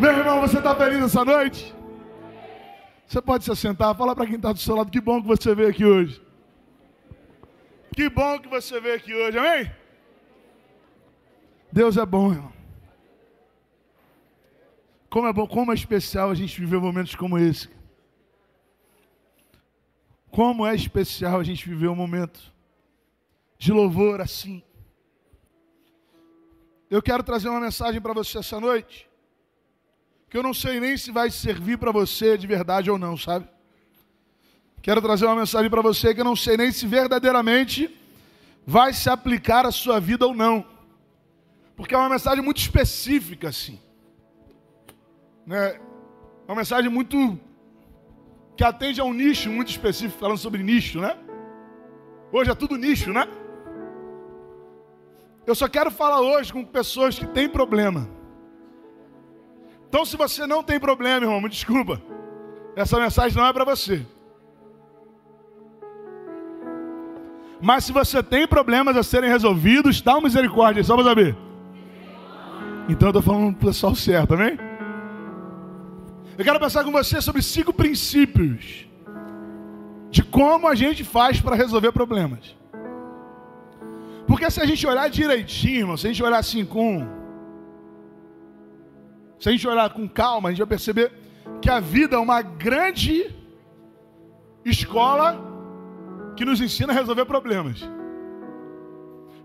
Meu irmão, você está feliz essa noite? Você pode se assentar, fala para quem está do seu lado, que bom que você veio aqui hoje. Que bom que você veio aqui hoje, amém? Deus é bom, irmão. Como é bom, como é especial a gente viver momentos como esse. Como é especial a gente viver um momento de louvor assim. Eu quero trazer uma mensagem para você essa noite, que eu não sei nem se vai servir para você de verdade ou não, sabe? Quero trazer uma mensagem para você que eu não sei nem se verdadeiramente vai se aplicar à sua vida ou não, porque é uma mensagem muito específica, assim né, uma mensagem muito que atende a um nicho muito específico, falando sobre nicho, né? Hoje é tudo nicho, né? Eu só quero falar hoje com pessoas que têm problema. Então, se você não tem problema, irmão, me desculpa. Essa mensagem não é para você. Mas se você tem problemas a serem resolvidos, dá uma misericórdia, só para saber. Então eu estou falando para o pessoal certo, amém? Eu quero pensar com você sobre cinco princípios de como a gente faz para resolver problemas. Porque se a gente olhar direitinho, irmão, se a gente olhar assim com. Se a gente olhar com calma, a gente vai perceber que a vida é uma grande escola que nos ensina a resolver problemas.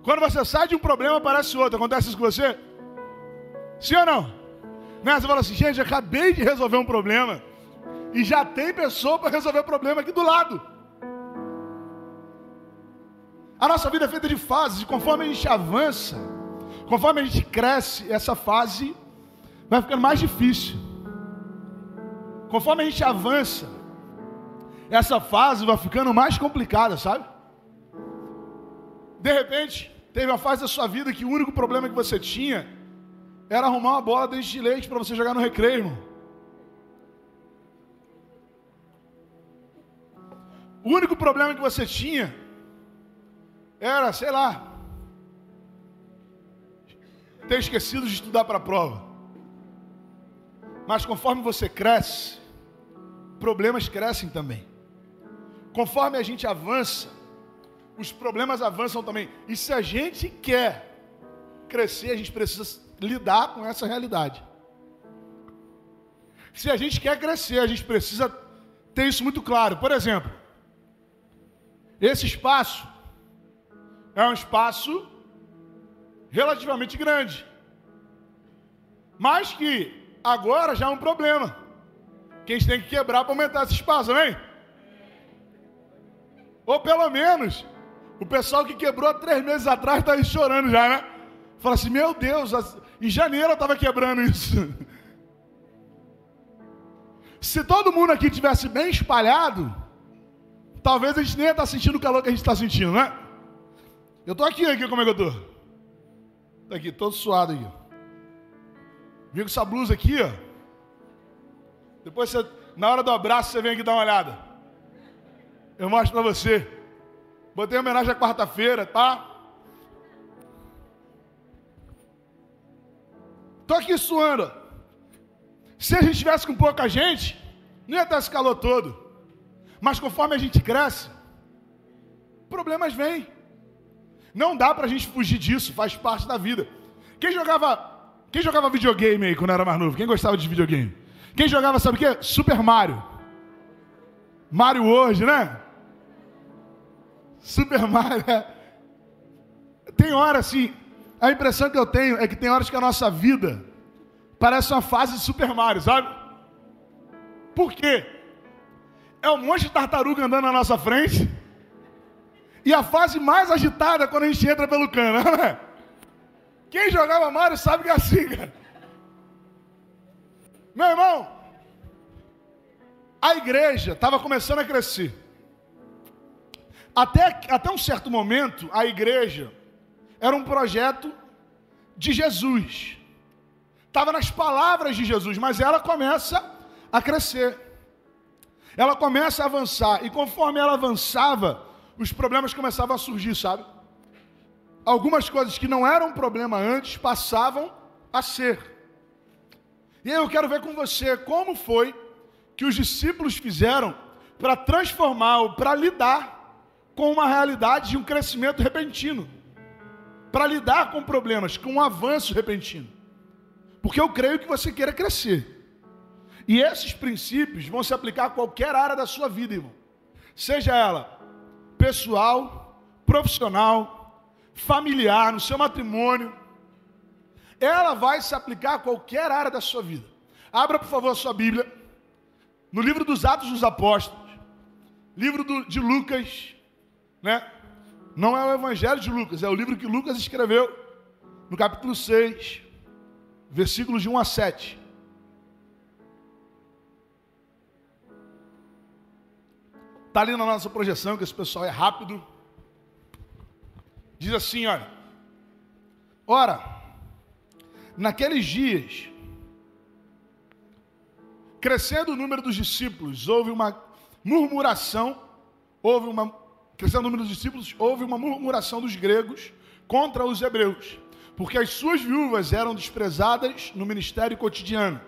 Quando você sai de um problema, aparece outro. Acontece isso com você? Sim ou não? Né? Você fala assim, gente, acabei de resolver um problema. E já tem pessoa para resolver o problema aqui do lado. A nossa vida é feita de fases, e conforme a gente avança, conforme a gente cresce, essa fase vai ficando mais difícil. Conforme a gente avança, essa fase vai ficando mais complicada, sabe? De repente, teve uma fase da sua vida que o único problema que você tinha era arrumar uma bola dente de leite para você jogar no recreio, irmão. O único problema que você tinha era, sei lá, ter esquecido de estudar para a prova. Mas conforme você cresce, problemas crescem também. Conforme a gente avança, os problemas avançam também. E se a gente quer crescer, a gente precisa lidar com essa realidade. Se a gente quer crescer, a gente precisa ter isso muito claro. Por exemplo, esse espaço é um espaço relativamente grande, mas que agora já é um problema. Que a gente tem que quebrar para aumentar esse espaço, amém? Ou pelo menos, o pessoal que quebrou três meses atrás está aí chorando já, né? Fala assim, meu Deus, em janeiro eu estava quebrando isso. Se todo mundo aqui tivesse bem espalhado, talvez a gente nem ia estar tá sentindo o calor que a gente está sentindo, né? Eu estou aqui, aqui, como é que eu estou? Estou aqui, todo suado aqui. Vim com essa blusa aqui, ó. Depois, você, na hora do abraço, você vem aqui dar uma olhada. Eu mostro para você. Botei homenagem à quarta-feira, tá? Estou aqui suando. Se a gente tivesse com pouca gente, não ia estar esse calor todo. Mas conforme a gente cresce, problemas vêm. Não dá para a gente fugir disso, faz parte da vida. Quem jogava, quem jogava videogame aí quando era mais novo? Quem gostava de videogame? Quem jogava, sabe o quê? Super Mario. Mario hoje, né? Super Mario. É. Tem hora assim, a impressão que eu tenho é que tem horas que a nossa vida parece uma fase de Super Mario, sabe? Por quê? É um monte de tartaruga andando na nossa frente. E a fase mais agitada é quando a gente entra pelo cano, né? Quem jogava Mario sabe que é assim, cara. Meu irmão, a igreja estava começando a crescer. Até, até um certo momento, a igreja era um projeto de Jesus. Estava nas palavras de Jesus, mas ela começa a crescer. Ela começa a avançar. E conforme ela avançava, os problemas começavam a surgir, sabe? Algumas coisas que não eram problema antes passavam a ser. E aí eu quero ver com você como foi que os discípulos fizeram para transformar ou para lidar com uma realidade de um crescimento repentino, para lidar com problemas, com um avanço repentino. Porque eu creio que você queira crescer. E esses princípios vão se aplicar a qualquer área da sua vida, irmão. Seja ela pessoal, profissional, familiar, no seu matrimônio. Ela vai se aplicar a qualquer área da sua vida. Abra, por favor, a sua Bíblia. No livro dos Atos dos Apóstolos. Livro do, de Lucas. Né? Não é o Evangelho de Lucas, é o livro que Lucas escreveu. No capítulo 6, versículos de 1 a 7. Está ali na nossa projeção, que esse pessoal é rápido. Diz assim, olha. Ora, naqueles dias, crescendo o número dos discípulos, houve uma murmuração, houve uma crescendo o número dos discípulos, houve uma murmuração dos gregos contra os hebreus, porque as suas viúvas eram desprezadas no ministério cotidiano.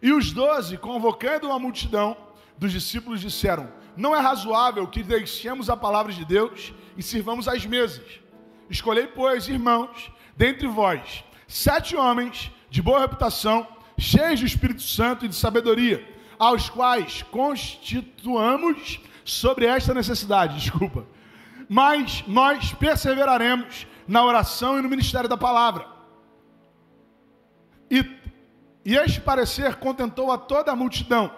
E os doze, convocando uma multidão dos discípulos, disseram: não é razoável que deixemos a palavra de Deus e sirvamos às mesas. Escolhei, pois, irmãos, dentre vós, sete homens de boa reputação, cheios do Espírito Santo e de sabedoria, aos quais constituamos sobre esta necessidade, desculpa. Mas nós perseveraremos na oração e no ministério da palavra. E, e este parecer contentou a toda a multidão.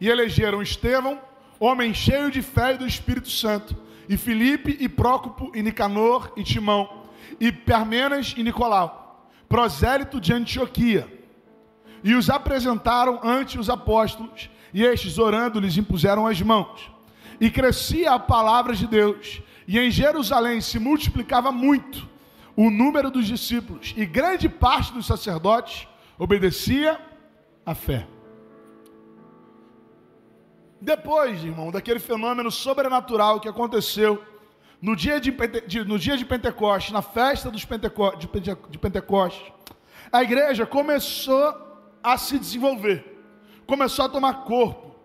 E elegeram Estevão, homem cheio de fé e do Espírito Santo, e Filipe, e Prócopo, e Nicanor, e Timão, e Permenas e Nicolau, prosélito de Antioquia. E os apresentaram ante os apóstolos, e estes, orando, lhes impuseram as mãos. E crescia a palavra de Deus, e em Jerusalém se multiplicava muito o número dos discípulos, e grande parte dos sacerdotes obedecia à fé. Depois, irmão, daquele fenômeno sobrenatural que aconteceu no dia de, Pente... no dia de Pentecostes, na festa dos Penteco... de, de Pentecostes, a igreja começou a se desenvolver, começou a tomar corpo,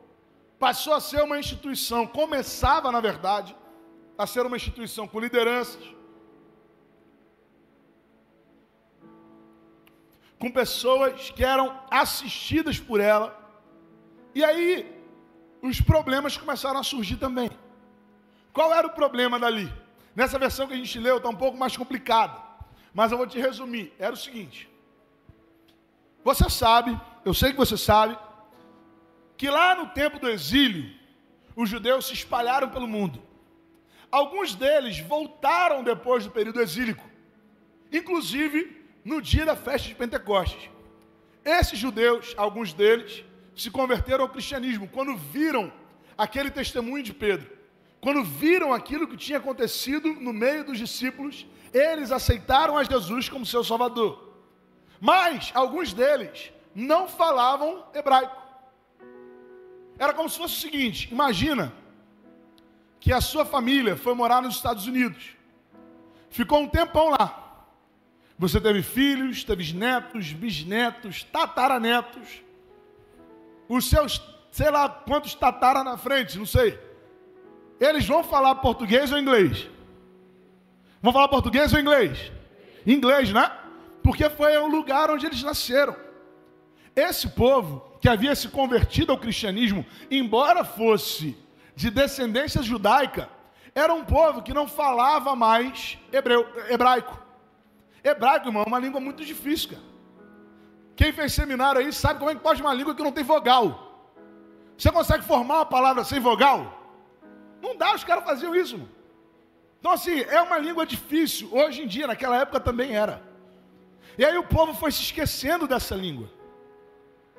passou a ser uma instituição, começava, na verdade, a ser uma instituição com lideranças, com pessoas que eram assistidas por ela, e aí os problemas começaram a surgir também. Qual era o problema dali? Nessa versão que a gente leu está um pouco mais complicado, mas eu vou te resumir. Era o seguinte: você sabe, eu sei que você sabe, que lá no tempo do exílio, os judeus se espalharam pelo mundo. Alguns deles voltaram depois do período exílico, inclusive no dia da festa de Pentecostes. Esses judeus, alguns deles, se converteram ao cristianismo quando viram aquele testemunho de Pedro. Quando viram aquilo que tinha acontecido no meio dos discípulos, eles aceitaram a Jesus como seu Salvador. Mas alguns deles não falavam hebraico. Era como se fosse o seguinte: imagina que a sua família foi morar nos Estados Unidos, ficou um tempão lá. Você teve filhos, teve netos, bisnetos, tataranetos os seus, sei lá quantos tatara na frente, não sei. Eles vão falar português ou inglês? Vão falar português ou inglês? Inglês, né? Porque foi o lugar onde eles nasceram. Esse povo que havia se convertido ao cristianismo, embora fosse de descendência judaica, era um povo que não falava mais hebreu, hebraico. Hebraico, irmão, é uma língua muito difícil, cara. Quem fez seminário aí sabe como é que pode uma língua que não tem vogal. Você consegue formar uma palavra sem vogal? Não dá, os caras faziam isso. Então, assim, é uma língua difícil. Hoje em dia, naquela época também era. E aí o povo foi se esquecendo dessa língua.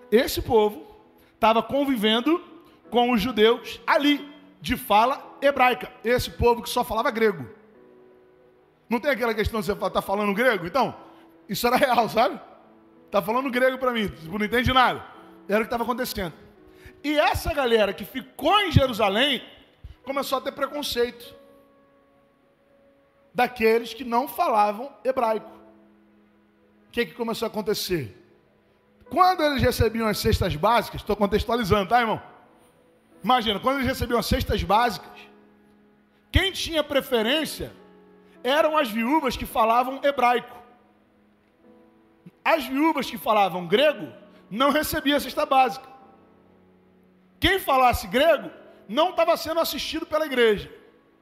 Esse povo estava convivendo com os judeus ali, de fala hebraica. Esse povo que só falava grego. Não tem aquela questão de você estar tá falando grego? Então, isso era real, sabe? Está falando grego para mim, tipo, não entende nada. Era o que estava acontecendo. E essa galera que ficou em Jerusalém começou a ter preconceito daqueles que não falavam hebraico. O que, que começou a acontecer? Quando eles recebiam as cestas básicas, estou contextualizando, tá, irmão? Imagina, quando eles recebiam as cestas básicas, quem tinha preferência eram as viúvas que falavam hebraico. As viúvas que falavam grego não recebiam a cesta básica. Quem falasse grego não estava sendo assistido pela igreja.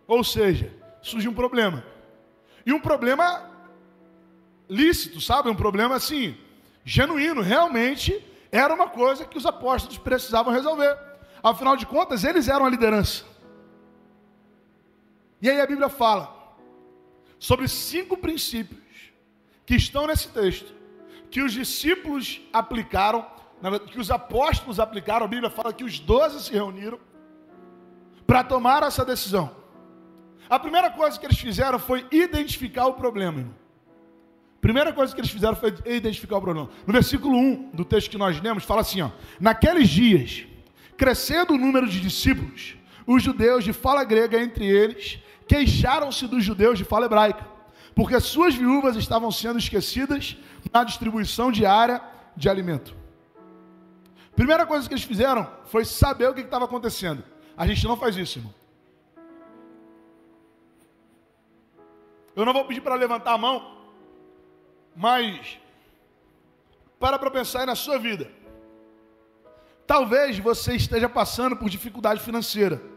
Ou seja, surge um problema. E um problema lícito, sabe? Um problema assim, genuíno. Realmente era uma coisa que os apóstolos precisavam resolver. Afinal de contas, eles eram a liderança. E aí a Bíblia fala sobre cinco princípios que estão nesse texto, que os discípulos aplicaram, que os apóstolos aplicaram. A Bíblia fala que os doze se reuniram para tomar essa decisão. A primeira coisa que eles fizeram foi identificar o problema. Irmão. Primeira coisa que eles fizeram foi identificar o problema. No versículo 1 do texto que nós lemos, fala assim: ó, Naqueles dias, crescendo o número de discípulos, os judeus de fala grega entre eles queixaram-se dos judeus de fala hebraica, porque suas viúvas estavam sendo esquecidas na distribuição diária de alimento. Primeira coisa que eles fizeram foi saber o que estava acontecendo. A gente não faz isso, irmão. Eu não vou pedir para levantar a mão, mas para para pensar aí na sua vida. Talvez você esteja passando por dificuldade financeira.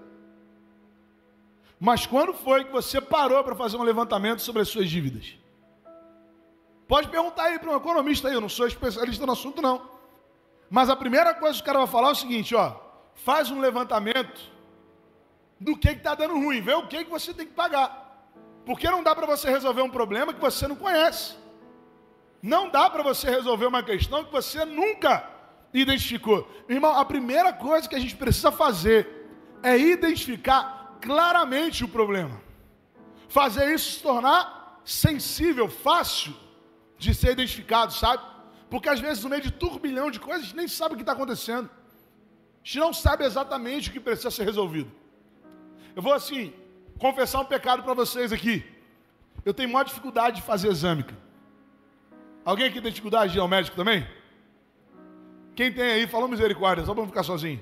Mas quando foi que você parou para fazer um levantamento sobre as suas dívidas? Pode perguntar aí para um economista aí, eu não sou especialista no assunto não. Mas a primeira coisa que o cara vai falar é o seguinte, ó, faz um levantamento do que está dando ruim, vê o que, que você tem que pagar. Porque não dá para você resolver um problema que você não conhece. Não dá para você resolver uma questão que você nunca identificou. Irmão, a primeira coisa que a gente precisa fazer é identificar claramente o problema. Fazer isso se tornar sensível, fácil de ser identificado, sabe? Porque às vezes, no meio de turbilhão de coisas, a gente nem sabe o que está acontecendo. A gente não sabe exatamente o que precisa ser resolvido. Eu vou assim, confessar um pecado para vocês aqui. Eu tenho maior dificuldade de fazer exame. Alguém aqui tem dificuldade de ir ao médico também? Quem tem aí, falou misericórdia, só para não ficar sozinho.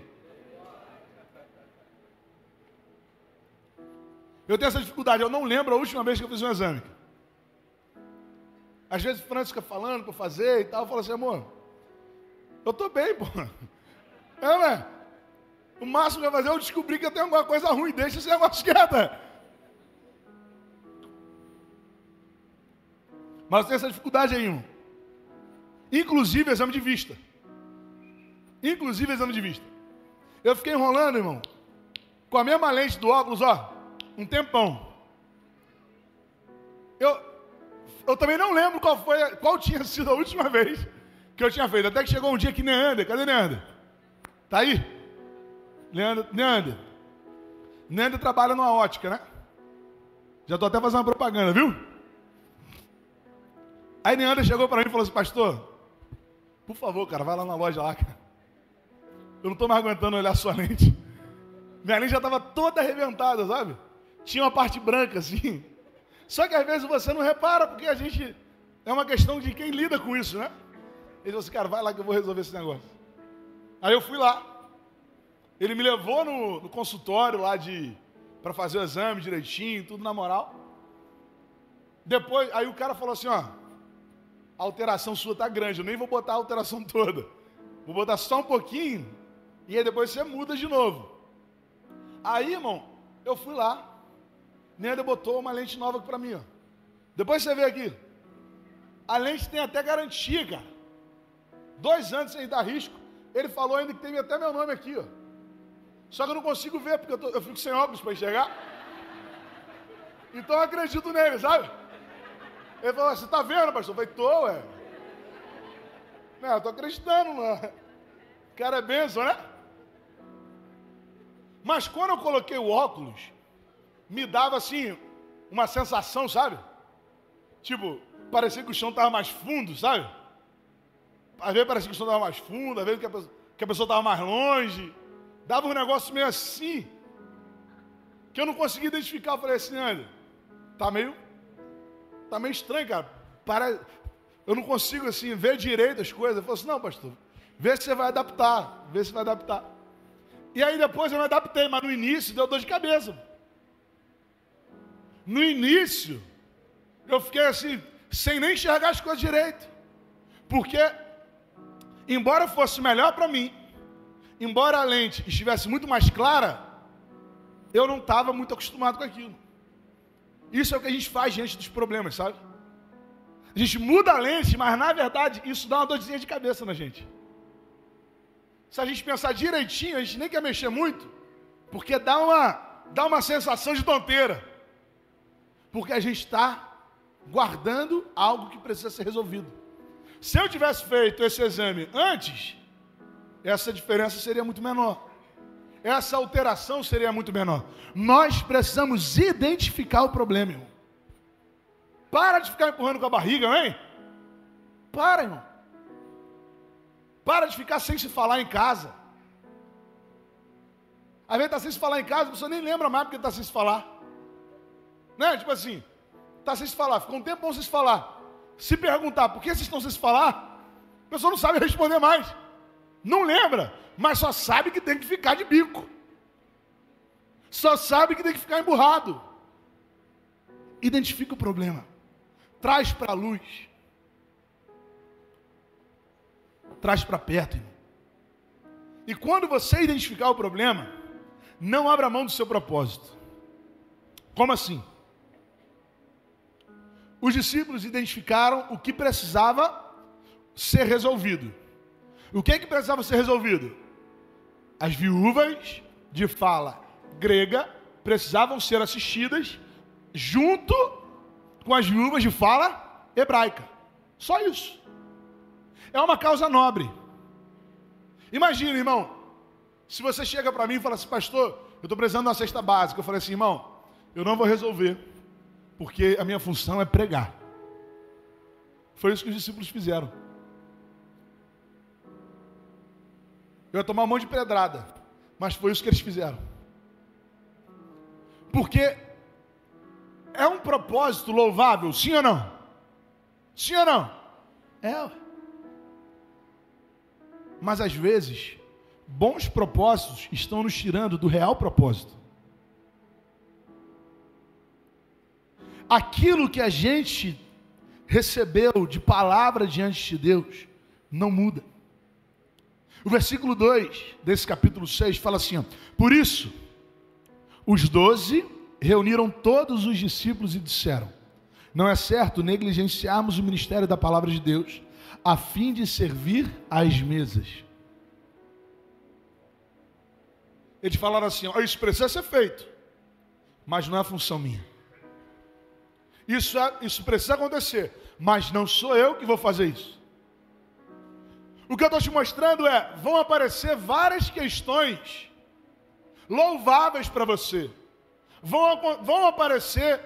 Eu tenho essa dificuldade, eu não lembro a última vez que eu fiz um exame. Às vezes Francis fica falando para fazer e tal, eu falo assim, amor, eu estou bem, pô. É, né? O máximo que eu fazer é eu descobrir que eu tenho alguma coisa ruim, deixa esse negócio quieto. Mas eu tenho essa dificuldade aí, irmão. Inclusive exame de vista. Inclusive exame de vista. Eu fiquei enrolando, irmão, com a mesma lente do óculos, ó um tempão. Eu, eu também não lembro qual foi, qual tinha sido a última vez que eu tinha feito. Até que chegou um dia que Neander, cadê Neander? Tá aí? Neander, Neander. Neander trabalha numa ótica, né? Já estou até fazendo uma propaganda, viu? Aí Neander chegou para mim e falou assim, pastor, por favor, cara, vai lá na loja lá, cara. Eu não estou mais aguentando olhar sua lente. Minha lente já estava toda arrebentada, sabe? Tinha uma parte branca assim. Só que às vezes você não repara, porque a gente. É uma questão de quem lida com isso, né? Ele falou assim, cara, vai lá que eu vou resolver esse negócio. Aí eu fui lá. Ele me levou no, no consultório lá de. para fazer o exame direitinho, tudo na moral. Depois, aí o cara falou assim, ó. A alteração sua tá grande, eu nem vou botar a alteração toda. Vou botar só um pouquinho. E aí depois você muda de novo. Aí, irmão, eu fui lá. Nenda botou uma lente nova para mim, ó. Depois você vê aqui. A lente tem até garantia, cara. Dois anos sem dar risco. Ele falou ainda que tem até meu nome aqui, ó. Só que eu não consigo ver, porque eu, tô, eu fico sem óculos para enxergar. Então eu acredito nele, sabe? Ele falou, você tá vendo, pastor? Eu falei, tô, ué. Não, eu tô acreditando, mano. Cara é benção, né? Mas quando eu coloquei o óculos, me dava assim, uma sensação, sabe? Tipo, parecia que o chão estava mais fundo, sabe? Às vezes parecia que o chão estava mais fundo, às vezes que a pessoa estava mais longe. Dava um negócio meio assim, que eu não conseguia identificar. Eu falei assim, olha, tá meio, tá meio estranho, cara. Para, eu não consigo assim ver direito as coisas. Eu falo assim, não, pastor, vê se você vai adaptar, vê se vai adaptar. E aí depois eu me adaptei, mas no início deu dor de cabeça. No início, eu fiquei assim, sem nem enxergar as coisas direito. Porque, embora fosse melhor para mim, embora a lente estivesse muito mais clara, eu não estava muito acostumado com aquilo. Isso é o que a gente faz diante dos problemas, sabe? A gente muda a lente, mas na verdade isso dá uma dorzinha de cabeça na gente. Se a gente pensar direitinho, a gente nem quer mexer muito, porque dá uma, dá uma sensação de tonteira. Porque a gente está guardando algo que precisa ser resolvido. Se eu tivesse feito esse exame antes, essa diferença seria muito menor. Essa alteração seria muito menor. Nós precisamos identificar o problema, irmão. Para de ficar empurrando com a barriga, hein? Para, irmão. Para de ficar sem se falar em casa. Às vezes está sem se falar em casa, a pessoa nem lembra mais porque está sem se falar. Né? Tipo assim, está sem se falar, ficou um tempo sem se falar. Se perguntar por que vocês estão sem se falar, a pessoa não sabe responder mais. Não lembra, mas só sabe que tem que ficar de bico. Só sabe que tem que ficar emburrado. Identifica o problema traz para a luz, traz para perto. Irmão. E quando você identificar o problema, não abra mão do seu propósito. Como assim? Os discípulos identificaram o que precisava ser resolvido. O que é que precisava ser resolvido? As viúvas de fala grega precisavam ser assistidas junto com as viúvas de fala hebraica. Só isso. É uma causa nobre. Imagina, irmão, se você chega para mim e fala assim, pastor, eu estou precisando de uma cesta básica. Eu falei assim, irmão, eu não vou resolver, porque a minha função é pregar. Foi isso que os discípulos fizeram. Eu ia tomar um monte de pedrada, mas foi isso que eles fizeram. Porque é um propósito louvável, sim ou não? Sim ou não? É. Mas às vezes, bons propósitos estão nos tirando do real propósito. Aquilo que a gente recebeu de palavra diante de Deus não muda. O versículo 2 desse capítulo 6 fala assim: Por isso, os doze reuniram todos os discípulos e disseram: Não é certo negligenciarmos o ministério da palavra de Deus, a fim de servir às mesas. Eles falaram assim: oh, Isso precisa ser feito, mas não é função minha. Isso, é, isso precisa acontecer, mas não sou eu que vou fazer isso. O que eu estou te mostrando é: vão aparecer várias questões louváveis para você vão, vão aparecer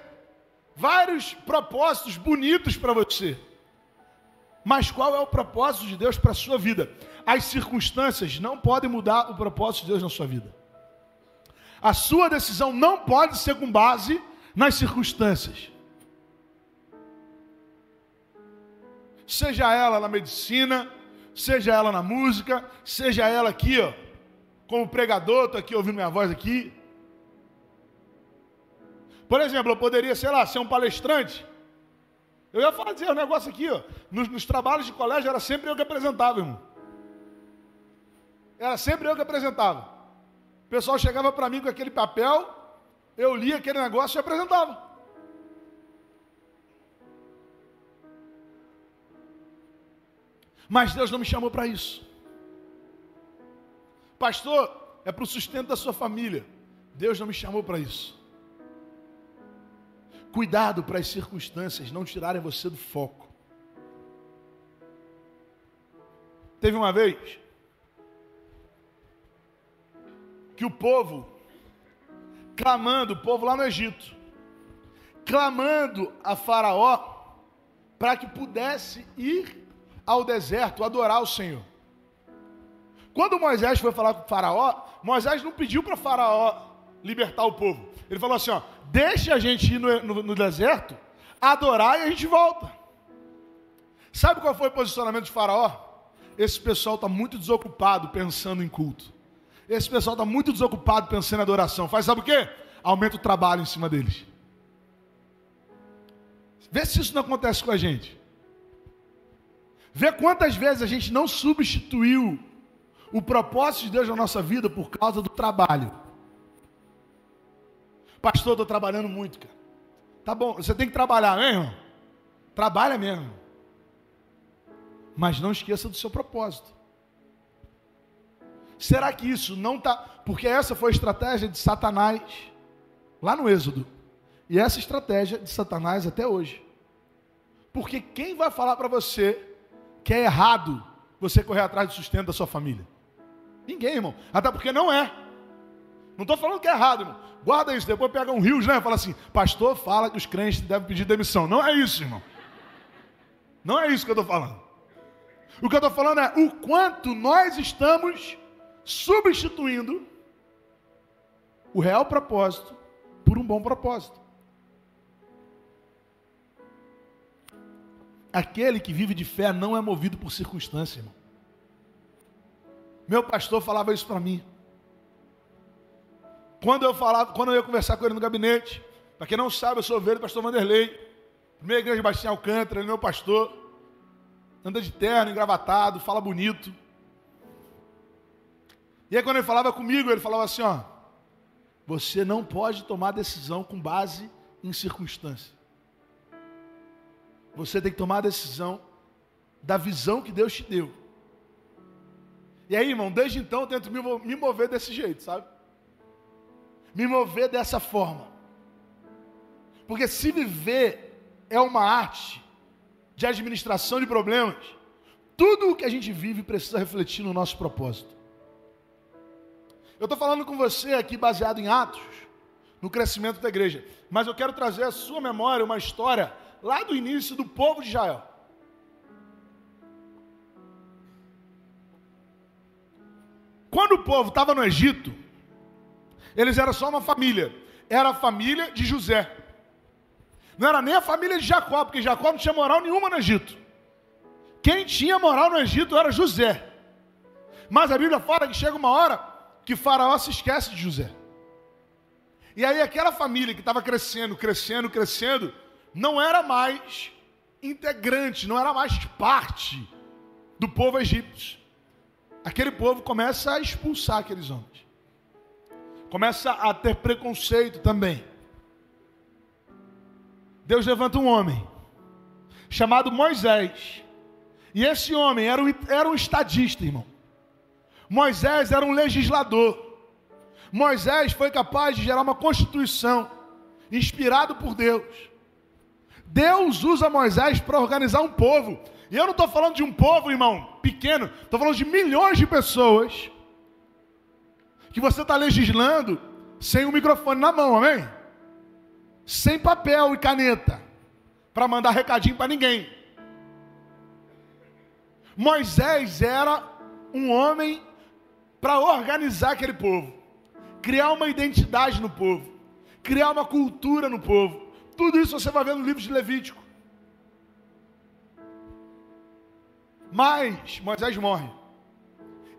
vários propósitos bonitos para você. Mas qual é o propósito de Deus para a sua vida? As circunstâncias não podem mudar o propósito de Deus na sua vida. A sua decisão não pode ser com base nas circunstâncias. Seja ela na medicina, seja ela na música, seja ela aqui, ó, como pregador, estou aqui ouvindo minha voz aqui, por exemplo, eu poderia, sei lá, ser um palestrante. Eu ia fazer um negócio aqui, ó. Nos, nos trabalhos de colégio era sempre eu que apresentava, irmão. Era sempre eu que apresentava. O pessoal chegava para mim com aquele papel, eu lia aquele negócio e apresentava. Mas Deus não me chamou para isso. Pastor, é para o sustento da sua família. Deus não me chamou para isso. Cuidado para as circunstâncias não tirarem você do foco. Teve uma vez que o povo, clamando, o povo lá no Egito, clamando a Faraó para que pudesse ir ao deserto adorar o Senhor. Quando Moisés foi falar com Faraó, Moisés não pediu para Faraó libertar o povo. Ele falou assim: ó, deixa a gente ir no, no, no deserto, adorar e a gente volta. Sabe qual foi o posicionamento de Faraó? Esse pessoal está muito desocupado pensando em culto. Esse pessoal está muito desocupado pensando em adoração. Faz sabe o quê? Aumenta o trabalho em cima deles. Vê se isso não acontece com a gente. Vê quantas vezes a gente não substituiu o propósito de Deus na nossa vida por causa do trabalho. Pastor, estou trabalhando muito, cara. Tá bom, você tem que trabalhar, né, irmão? Trabalha mesmo. Mas não esqueça do seu propósito. Será que isso não está. Porque essa foi a estratégia de Satanás lá no Êxodo. E essa estratégia de Satanás até hoje. Porque quem vai falar para você que é errado você correr atrás do sustento da sua família? Ninguém, irmão. Até porque não é. Não estou falando que é errado, irmão. Guarda isso, depois pega um rios, né? Fala assim, pastor fala que os crentes devem pedir demissão. Não é isso, irmão. Não é isso que eu estou falando. O que eu estou falando é o quanto nós estamos substituindo o real propósito por um bom propósito. Aquele que vive de fé não é movido por circunstância, irmão. Meu pastor falava isso para mim. Quando eu falava, quando eu ia conversar com ele no gabinete, para quem não sabe, eu sou ovelho do pastor Vanderlei, primeira igreja de Alcântara, ele é meu pastor, anda de terno, engravatado, fala bonito. E aí quando ele falava comigo, ele falava assim, ó, você não pode tomar decisão com base em circunstância. Você tem que tomar a decisão da visão que Deus te deu. E aí, irmão, desde então eu tento me mover desse jeito, sabe? Me mover dessa forma. Porque se viver é uma arte de administração de problemas, tudo o que a gente vive precisa refletir no nosso propósito. Eu estou falando com você aqui baseado em Atos, no crescimento da igreja, mas eu quero trazer à sua memória uma história lá do início do povo de Israel. Quando o povo estava no Egito, eles eram só uma família. Era a família de José. Não era nem a família de Jacó, porque Jacó não tinha moral nenhuma no Egito. Quem tinha moral no Egito era José. Mas a Bíblia fala que chega uma hora que Faraó se esquece de José. E aí aquela família que estava crescendo, crescendo, crescendo, não era mais integrante, não era mais parte do povo egípcio. Aquele povo começa a expulsar aqueles homens. Começa a ter preconceito também. Deus levanta um homem chamado Moisés. E esse homem era um, era um estadista, irmão. Moisés era um legislador. Moisés foi capaz de gerar uma constituição inspirado por Deus. Deus usa Moisés para organizar um povo. E eu não estou falando de um povo, irmão, pequeno, estou falando de milhões de pessoas que você está legislando sem o microfone na mão, amém? Sem papel e caneta para mandar recadinho para ninguém. Moisés era um homem para organizar aquele povo, criar uma identidade no povo, criar uma cultura no povo. Tudo isso você vai ver no livro de Levítico. Mas Moisés morre.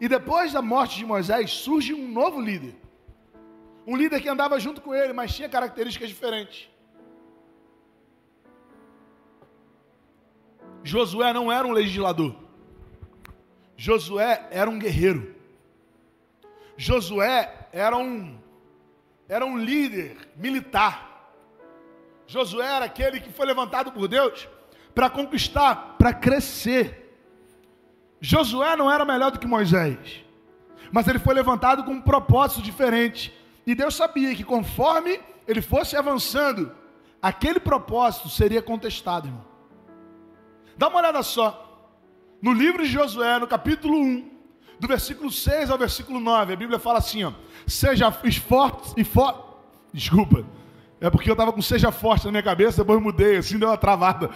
E depois da morte de Moisés surge um novo líder. Um líder que andava junto com ele, mas tinha características diferentes. Josué não era um legislador. Josué era um guerreiro. Josué era um era um líder militar. Josué era aquele que foi levantado por Deus para conquistar, para crescer. Josué não era melhor do que Moisés, mas ele foi levantado com um propósito diferente. E Deus sabia que conforme ele fosse avançando, aquele propósito seria contestado, irmão. Dá uma olhada só. No livro de Josué, no capítulo 1, do versículo 6 ao versículo 9, a Bíblia fala assim: ó, seja forte e forte. Desculpa, é porque eu estava com seja forte na minha cabeça, depois mudei, assim deu uma travada.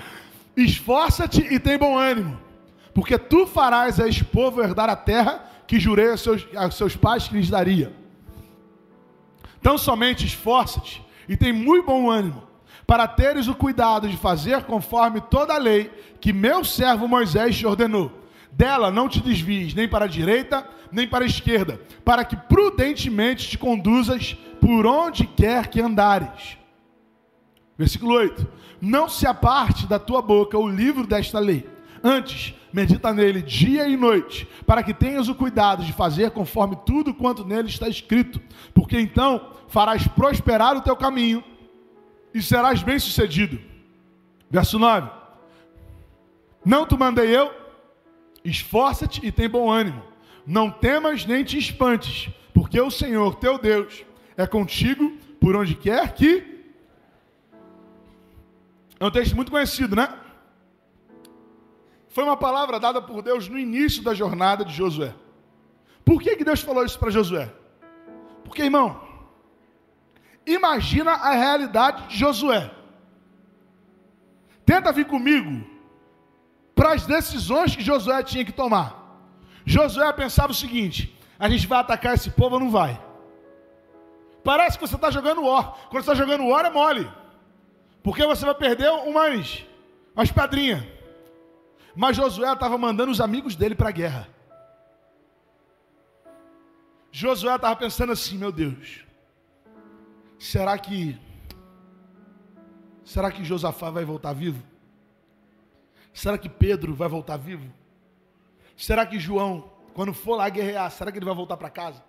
Esforça-te e tem bom ânimo, porque tu farás a este povo herdar a terra que jurei a seus, a seus pais que lhes daria. Então somente esforça-te e tem muito bom ânimo, para teres o cuidado de fazer conforme toda a lei que meu servo Moisés te ordenou. Dela não te desvies nem para a direita, nem para a esquerda, para que prudentemente te conduzas por onde quer que andares. Versículo 8: Não se aparte da tua boca o livro desta lei. Antes, medita nele dia e noite, para que tenhas o cuidado de fazer conforme tudo quanto nele está escrito, porque então farás prosperar o teu caminho e serás bem-sucedido. Verso 9: Não te mandei eu, esforça-te e tem bom ânimo, não temas nem te espantes, porque o Senhor teu Deus é contigo por onde quer que. É um texto muito conhecido, né? Foi uma palavra dada por Deus no início da jornada de Josué. Por que, que Deus falou isso para Josué? Porque, irmão, imagina a realidade de Josué. Tenta vir comigo para as decisões que Josué tinha que tomar. Josué pensava o seguinte: a gente vai atacar esse povo ou não vai? Parece que você está jogando War. Quando você está jogando War é mole. Porque você vai perder umas, umas pedrinhas. Mas Josué estava mandando os amigos dele para a guerra. Josué estava pensando assim, meu Deus. Será que Será que Josafá vai voltar vivo? Será que Pedro vai voltar vivo? Será que João, quando for lá guerrear, será que ele vai voltar para casa?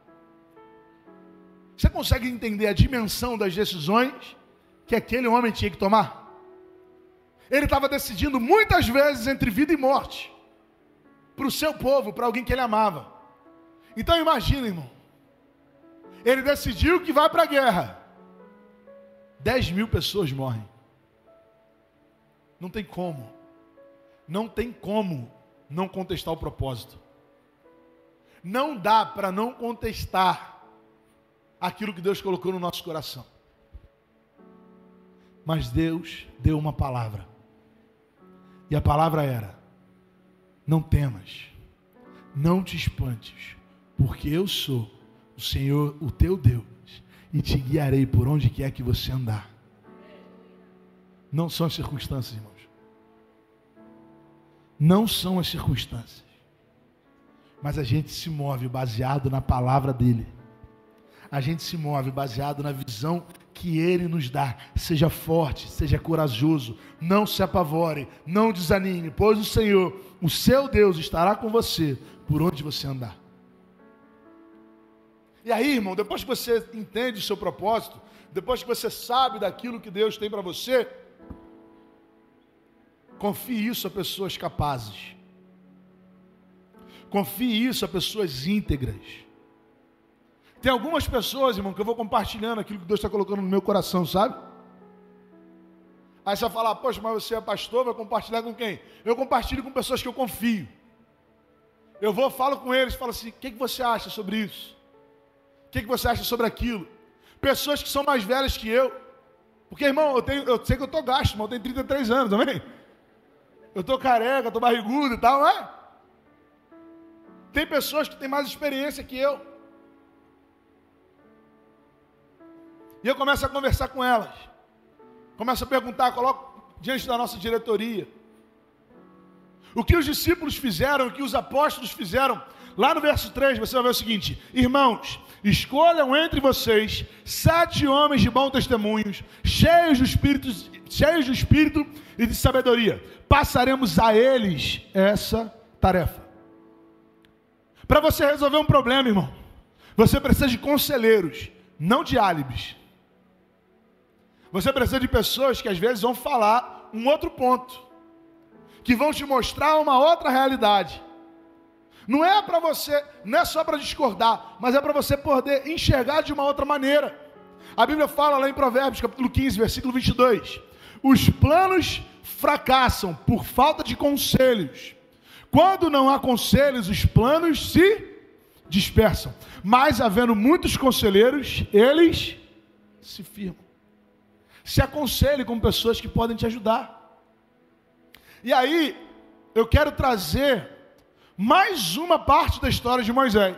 Você consegue entender a dimensão das decisões que aquele homem tinha que tomar? Ele estava decidindo muitas vezes entre vida e morte para o seu povo, para alguém que ele amava. Então imagina, irmão. Ele decidiu que vai para a guerra. Dez mil pessoas morrem. Não tem como. Não tem como não contestar o propósito. Não dá para não contestar aquilo que Deus colocou no nosso coração. Mas Deus deu uma palavra. E a palavra era: Não temas, não te espantes, porque eu sou o Senhor, o teu Deus, e te guiarei por onde quer que você andar. Não são as circunstâncias, irmãos. Não são as circunstâncias. Mas a gente se move baseado na palavra dele a gente se move baseado na visão que Ele nos dá. Seja forte, seja corajoso, não se apavore, não desanime, pois o Senhor, o seu Deus, estará com você por onde você andar. E aí, irmão, depois que você entende o seu propósito, depois que você sabe daquilo que Deus tem para você, confie isso a pessoas capazes. Confie isso a pessoas íntegras tem algumas pessoas, irmão, que eu vou compartilhando aquilo que Deus está colocando no meu coração, sabe? Aí você vai falar, poxa, mas você é pastor, vai compartilhar com quem? Eu compartilho com pessoas que eu confio. Eu vou, falo com eles, falo assim: o que, que você acha sobre isso? O que, que você acha sobre aquilo? Pessoas que são mais velhas que eu. Porque, irmão, eu, tenho, eu sei que eu estou gasto, mas eu tenho 33 anos também. Eu estou careca, estou barrigudo e tal, não é? Tem pessoas que têm mais experiência que eu. E eu começo a conversar com elas. Começo a perguntar, coloco diante da nossa diretoria. O que os discípulos fizeram, o que os apóstolos fizeram, lá no verso 3, você vai ver o seguinte: Irmãos, escolham entre vocês sete homens de bom testemunho, cheios do Espírito, cheios do Espírito e de sabedoria. Passaremos a eles essa tarefa. Para você resolver um problema, irmão, você precisa de conselheiros, não de álibis. Você precisa de pessoas que às vezes vão falar um outro ponto, que vão te mostrar uma outra realidade. Não é para você, não é só para discordar, mas é para você poder enxergar de uma outra maneira. A Bíblia fala lá em Provérbios, capítulo 15, versículo 22: Os planos fracassam por falta de conselhos. Quando não há conselhos, os planos se dispersam. Mas havendo muitos conselheiros, eles se firmam. Se aconselhe com pessoas que podem te ajudar. E aí, eu quero trazer mais uma parte da história de Moisés.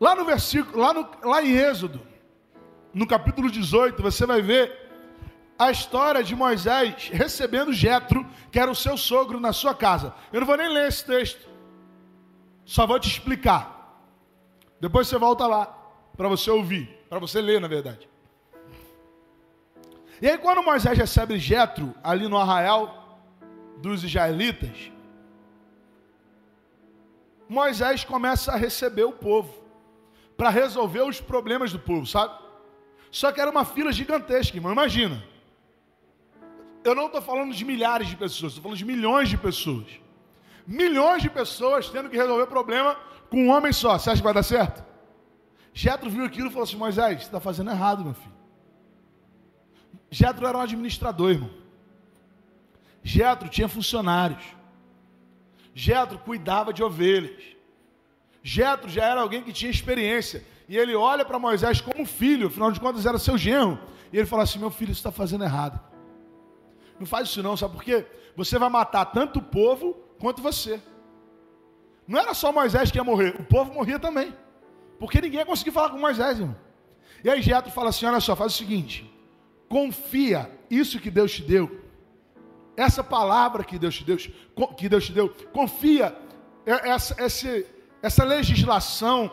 Lá no versículo, lá, no, lá em Êxodo, no capítulo 18, você vai ver a história de Moisés recebendo Jetro, que era o seu sogro, na sua casa. Eu não vou nem ler esse texto, só vou te explicar. Depois você volta lá para você ouvir, para você ler, na verdade. E aí, quando Moisés recebe Jetro ali no arraial dos israelitas, Moisés começa a receber o povo para resolver os problemas do povo, sabe? Só que era uma fila gigantesca, irmão. Imagina. Eu não estou falando de milhares de pessoas, estou falando de milhões de pessoas. Milhões de pessoas tendo que resolver problema com um homem só. Você acha que vai dar certo? Jetro viu aquilo e falou assim: Moisés, você está fazendo errado, meu filho. Jetro era um administrador, irmão. Jetro tinha funcionários. Jetro cuidava de ovelhas. Jetro já era alguém que tinha experiência. E ele olha para Moisés como filho, afinal de contas era seu genro. E ele fala assim: Meu filho, você está fazendo errado. Não faz isso não, sabe por quê? Você vai matar tanto o povo quanto você. Não era só Moisés que ia morrer, o povo morria também. Porque ninguém ia conseguir falar com Moisés, irmão. E aí Jetro fala assim: olha só, faz o seguinte: confia isso que Deus te deu, essa palavra que Deus te deu, que Deus te deu, confia essa, essa, essa legislação,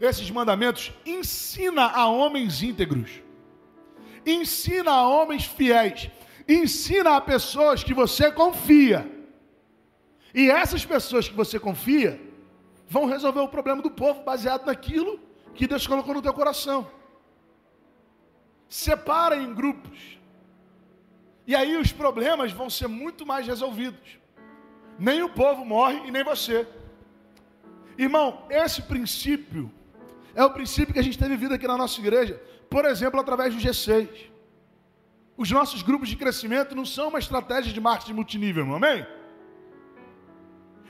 esses mandamentos, ensina a homens íntegros, ensina a homens fiéis, ensina a pessoas que você confia. E essas pessoas que você confia vão resolver o problema do povo baseado naquilo que Deus colocou no teu coração. Separa em grupos. E aí os problemas vão ser muito mais resolvidos. Nem o povo morre e nem você. Irmão, esse princípio é o princípio que a gente tem vivido aqui na nossa igreja, por exemplo, através do G6. Os nossos grupos de crescimento não são uma estratégia de marketing multinível, irmão, amém?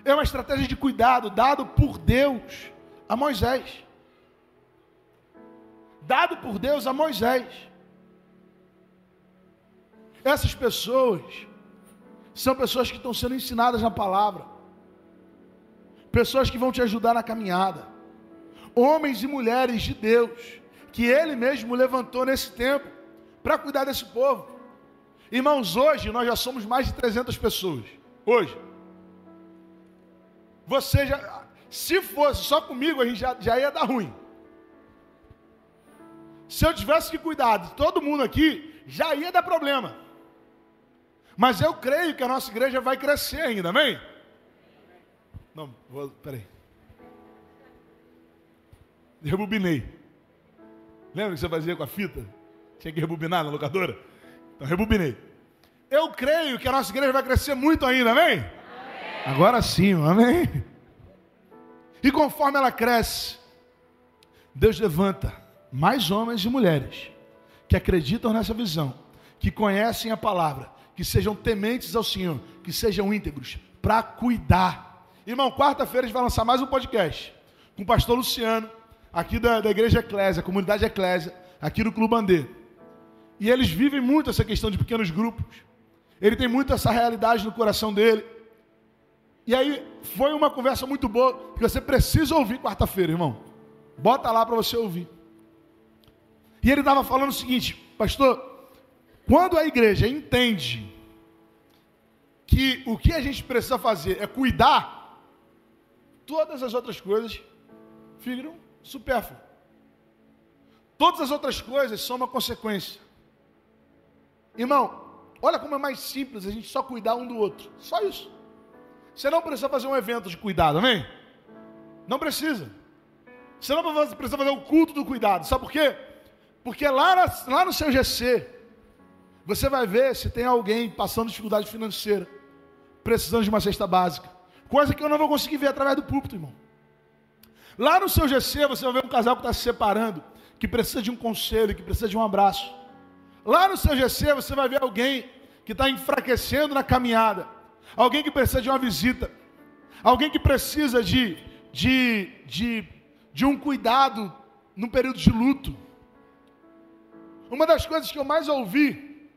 É uma estratégia de cuidado dado por Deus a Moisés. Dado por Deus a Moisés. Essas pessoas são pessoas que estão sendo ensinadas na palavra. Pessoas que vão te ajudar na caminhada. Homens e mulheres de Deus que ele mesmo levantou nesse tempo para cuidar desse povo. Irmãos, hoje nós já somos mais de 300 pessoas. Hoje. Você já, se fosse só comigo, a gente já, já ia dar ruim. Se eu tivesse que cuidar de todo mundo aqui, já ia dar problema. Mas eu creio que a nossa igreja vai crescer ainda, amém? Não, vou, peraí. Rebobinei. Lembra que você fazia com a fita? Tinha que rebobinar na locadora? Então, rebobinei. Eu creio que a nossa igreja vai crescer muito ainda, amém? Agora sim, amém? E conforme ela cresce, Deus levanta mais homens e mulheres que acreditam nessa visão, que conhecem a palavra, que sejam tementes ao Senhor, que sejam íntegros, para cuidar. Irmão, quarta-feira a gente vai lançar mais um podcast com o pastor Luciano, aqui da, da Igreja Eclésia, comunidade Eclésia, aqui no Clube Andê. E eles vivem muito essa questão de pequenos grupos. Ele tem muito essa realidade no coração dele. E aí foi uma conversa muito boa que você precisa ouvir quarta-feira, irmão. Bota lá para você ouvir. E ele estava falando o seguinte, pastor, quando a igreja entende que o que a gente precisa fazer é cuidar, todas as outras coisas ficam supérfluas. Todas as outras coisas são uma consequência. Irmão, olha como é mais simples a gente só cuidar um do outro. Só isso. Você não precisa fazer um evento de cuidado, amém? Não precisa. Você não precisa fazer o culto do cuidado. Sabe por quê? Porque lá, na, lá no seu GC, você vai ver se tem alguém passando dificuldade financeira, precisando de uma cesta básica. Coisa que eu não vou conseguir ver através do púlpito, irmão. Lá no seu GC, você vai ver um casal que está se separando, que precisa de um conselho, que precisa de um abraço. Lá no seu GC, você vai ver alguém que está enfraquecendo na caminhada alguém que precisa de uma visita, alguém que precisa de, de, de, de um cuidado num período de luto. Uma das coisas que eu mais ouvi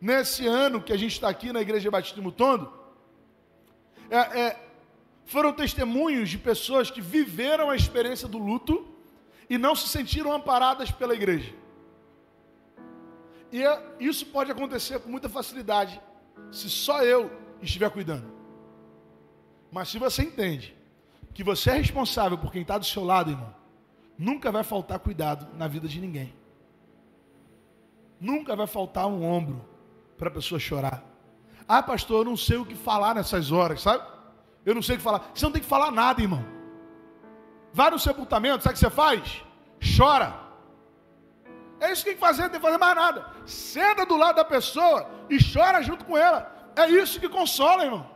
nesse ano que a gente está aqui na Igreja Batista Mutondo é, é, foram testemunhos de pessoas que viveram a experiência do luto e não se sentiram amparadas pela igreja. E é, isso pode acontecer com muita facilidade se só eu estiver cuidando. Mas se você entende que você é responsável por quem está do seu lado, irmão, nunca vai faltar cuidado na vida de ninguém. Nunca vai faltar um ombro para a pessoa chorar. Ah, pastor, eu não sei o que falar nessas horas, sabe? Eu não sei o que falar. Você não tem que falar nada, irmão. Vai no sepultamento, sabe o que você faz? Chora. É isso que tem que fazer, não tem que fazer mais nada. Senta do lado da pessoa e chora junto com ela. É isso que consola, irmão.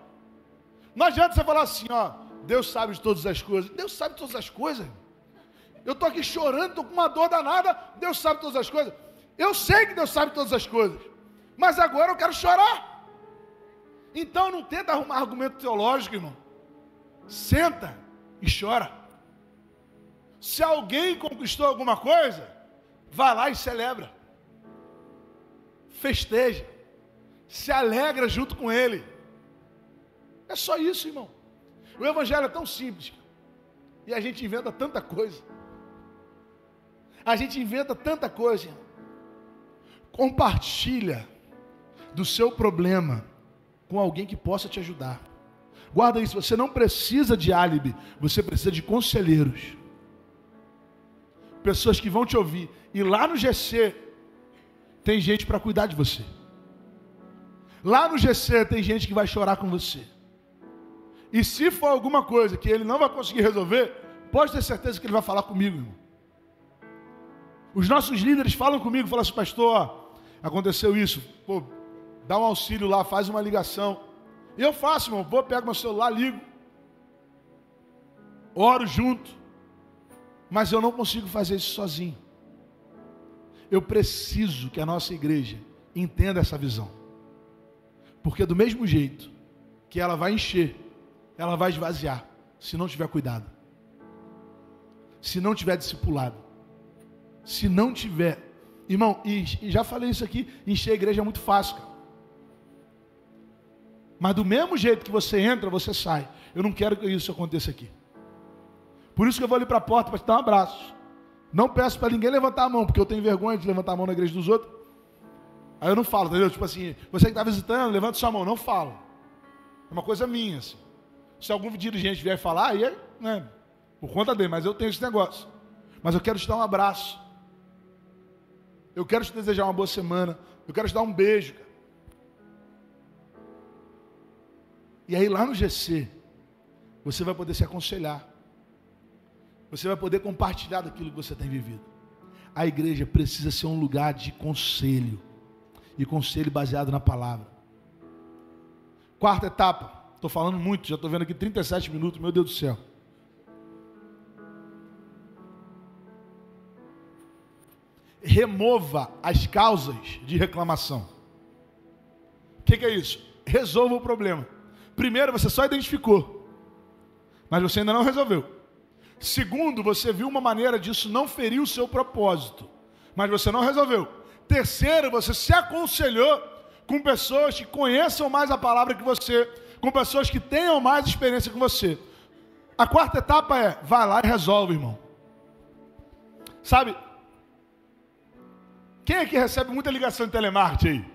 Não adianta você falar assim, ó, Deus sabe de todas as coisas. Deus sabe de todas as coisas. Eu estou aqui chorando, estou com uma dor danada. Deus sabe de todas as coisas. Eu sei que Deus sabe de todas as coisas. Mas agora eu quero chorar. Então não tenta arrumar argumento teológico, irmão. Senta e chora. Se alguém conquistou alguma coisa, vai lá e celebra. Festeja. Se alegra junto com ele. É só isso, irmão. O evangelho é tão simples. E a gente inventa tanta coisa. A gente inventa tanta coisa. Compartilha do seu problema com alguém que possa te ajudar. Guarda isso, você não precisa de álibi, você precisa de conselheiros. Pessoas que vão te ouvir. E lá no GC tem gente para cuidar de você. Lá no GC tem gente que vai chorar com você. E se for alguma coisa que ele não vai conseguir resolver, pode ter certeza que ele vai falar comigo, irmão. Os nossos líderes falam comigo, falam assim, pastor, ó, aconteceu isso, pô, dá um auxílio lá, faz uma ligação. Eu faço, irmão, vou, pego meu celular, ligo, oro junto, mas eu não consigo fazer isso sozinho. Eu preciso que a nossa igreja entenda essa visão. Porque do mesmo jeito que ela vai encher ela vai esvaziar, se não tiver cuidado. Se não tiver discipulado. Se não tiver. Irmão, e, e já falei isso aqui, encher a igreja é muito fácil, cara. Mas do mesmo jeito que você entra, você sai. Eu não quero que isso aconteça aqui. Por isso que eu vou ali para a porta para te dar um abraço. Não peço para ninguém levantar a mão, porque eu tenho vergonha de levantar a mão na igreja dos outros. Aí eu não falo, entendeu? Tipo assim, você que está visitando, levanta sua mão. Não falo. É uma coisa minha, assim. Se algum dirigente vier falar, aí é né, por conta dele, mas eu tenho esse negócio. Mas eu quero te dar um abraço. Eu quero te desejar uma boa semana. Eu quero te dar um beijo. Cara. E aí lá no GC, você vai poder se aconselhar. Você vai poder compartilhar daquilo que você tem vivido. A igreja precisa ser um lugar de conselho. E conselho baseado na palavra. Quarta etapa Estou falando muito, já estou vendo aqui 37 minutos, meu Deus do céu. Remova as causas de reclamação. O que, que é isso? Resolva o problema. Primeiro, você só identificou, mas você ainda não resolveu. Segundo, você viu uma maneira disso não ferir o seu propósito, mas você não resolveu. Terceiro, você se aconselhou com pessoas que conheçam mais a palavra que você com pessoas que tenham mais experiência que você. A quarta etapa é, vai lá e resolve, irmão. Sabe? Quem é que recebe muita ligação de telemarketing aí?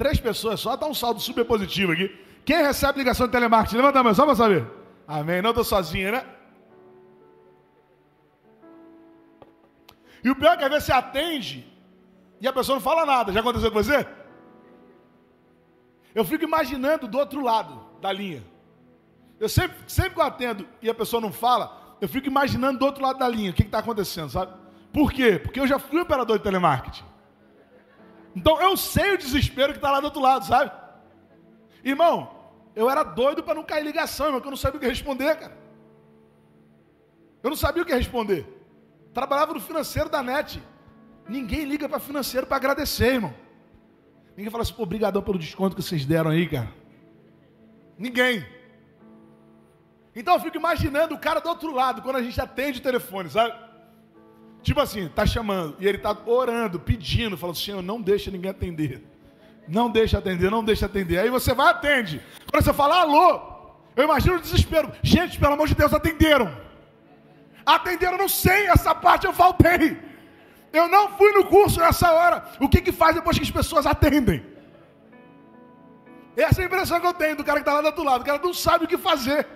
Três pessoas só, dá um saldo super positivo aqui. Quem recebe ligação de telemarketing? Levanta a mão, só para saber. Amém. Não estou sozinho, né? E o pior é que às vezes você atende e a pessoa não fala nada. Já aconteceu com você? Eu fico imaginando do outro lado da linha. Eu sempre, sempre que eu atendo e a pessoa não fala, eu fico imaginando do outro lado da linha o que está acontecendo, sabe? Por quê? Porque eu já fui operador de telemarketing. Então eu sei o desespero que está lá do outro lado, sabe? Irmão, eu era doido para não cair ligação, porque eu não sabia o que responder, cara. Eu não sabia o que responder. Trabalhava no financeiro da NET. Ninguém liga para financeiro para agradecer, irmão. Ninguém fala assim, pô, pelo desconto que vocês deram aí, cara. Ninguém. Então eu fico imaginando o cara do outro lado, quando a gente atende o telefone, sabe? Tipo assim, tá chamando, e ele tá orando, pedindo, falando, Senhor, não deixa ninguém atender. Não deixa atender, não deixa atender. Aí você vai atende. Quando você fala, alô, eu imagino o desespero. Gente, pelo amor de Deus, atenderam. Atenderam, não sei, essa parte eu faltei. Eu não fui no curso nessa hora. O que, que faz depois que as pessoas atendem? Essa é a impressão que eu tenho do cara que está lá do outro lado. O cara não sabe o que fazer.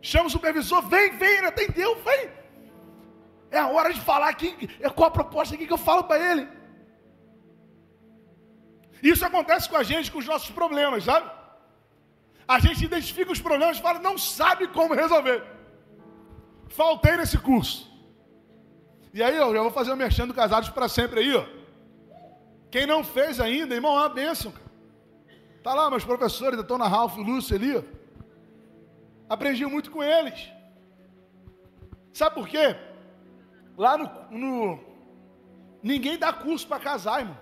Chama o supervisor, vem, vem, atendeu, vem. É a hora de falar aqui, é qual a proposta aqui que eu falo para ele. Isso acontece com a gente, com os nossos problemas, sabe? A gente identifica os problemas e fala, não sabe como resolver. Faltei nesse curso. E aí, eu já vou fazer o mexendo casados para sempre aí, ó. Quem não fez ainda, irmão, é uma bênção. Cara. Tá lá, meus professores, da Tona Ralph e Lúcio ali, ó. Aprendi muito com eles. Sabe por quê? Lá no, no ninguém dá curso para casar, irmão.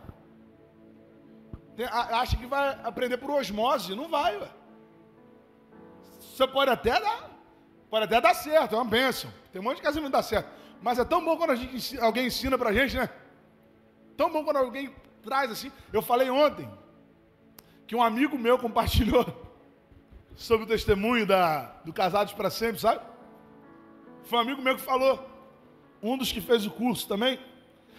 Tem, acha que vai aprender por osmose, não vai, ué. Você pode até dar, pode até dar certo, é uma bênção. Tem um monte de casamento que dá certo. Mas é tão bom quando gente, alguém ensina pra gente, né? Tão bom quando alguém traz assim. Eu falei ontem que um amigo meu compartilhou sobre o testemunho da, do Casados para Sempre, sabe? Foi um amigo meu que falou, um dos que fez o curso também.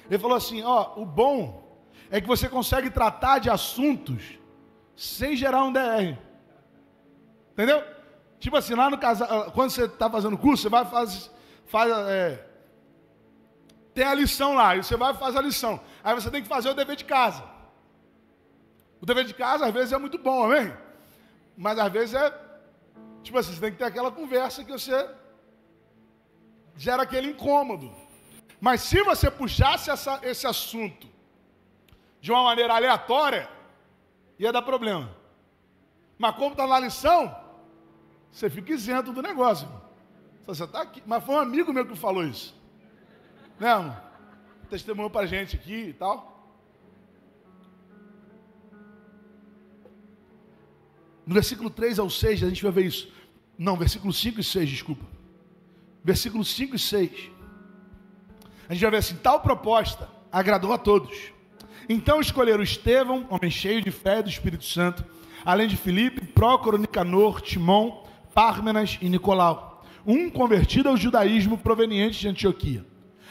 Ele falou assim: ó, o bom é que você consegue tratar de assuntos sem gerar um DR. Entendeu? Tipo assim, lá no casal, quando você está fazendo curso, você vai fazer, faz, é, tem a lição lá, e você vai fazer a lição. Aí você tem que fazer o dever de casa. O dever de casa, às vezes, é muito bom, amém? Mas às vezes é. Tipo assim, você tem que ter aquela conversa que você gera aquele incômodo. Mas se você puxasse essa, esse assunto de uma maneira aleatória, ia dar problema. Mas como está na lição, você fica isento do negócio. Você está aqui. Mas foi um amigo meu que falou isso. Né, irmão? Testemunhou para gente aqui e tal. No versículo 3 ao 6, a gente vai ver isso. Não, versículo 5 e 6, desculpa. Versículo 5 e 6. A gente vai ver assim: tal proposta agradou a todos. Então escolheram Estevão, homem cheio de fé e do Espírito Santo, além de Filipe, Prócoro, Nicanor, Timon, Pármenas e Nicolau, um convertido ao judaísmo proveniente de Antioquia.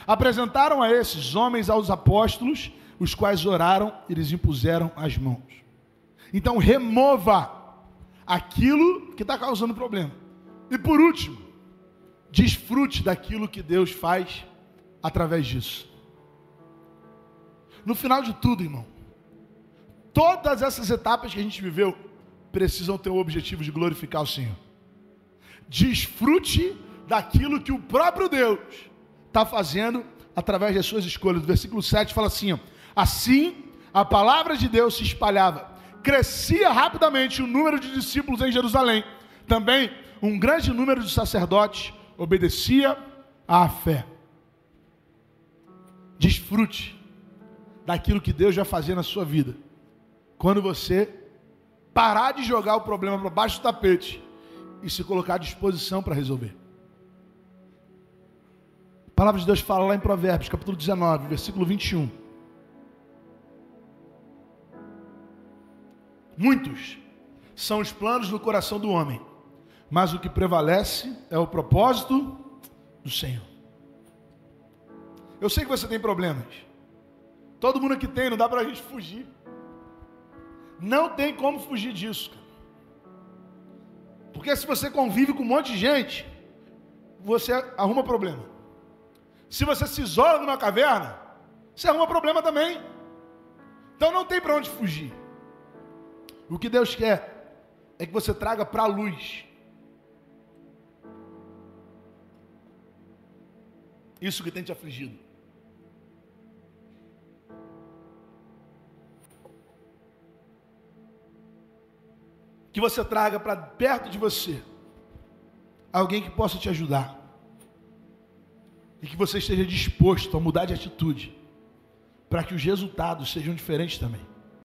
Apresentaram a esses homens aos apóstolos, os quais oraram e lhes impuseram as mãos. Então, remova aquilo que está causando problema. E por último, desfrute daquilo que Deus faz através disso. No final de tudo, irmão, todas essas etapas que a gente viveu precisam ter o objetivo de glorificar o Senhor. Desfrute daquilo que o próprio Deus está fazendo através das suas escolhas. O versículo 7 fala assim: ó, assim a palavra de Deus se espalhava, crescia rapidamente o número de discípulos em Jerusalém. Também um grande número de sacerdotes obedecia à fé. Desfrute daquilo que Deus vai fazer na sua vida. Quando você parar de jogar o problema para baixo do tapete e se colocar à disposição para resolver. A palavra de Deus fala lá em Provérbios, capítulo 19, versículo 21. Muitos são os planos no coração do homem, mas o que prevalece é o propósito do Senhor. Eu sei que você tem problemas. Todo mundo aqui tem, não dá para a gente fugir. Não tem como fugir disso. Cara. Porque se você convive com um monte de gente, você arruma problema. Se você se isola numa caverna, você arruma problema também. Então não tem para onde fugir. O que Deus quer é que você traga para a luz. Isso que tem te afligido. Que você traga para perto de você alguém que possa te ajudar e que você esteja disposto a mudar de atitude, para que os resultados sejam diferentes também.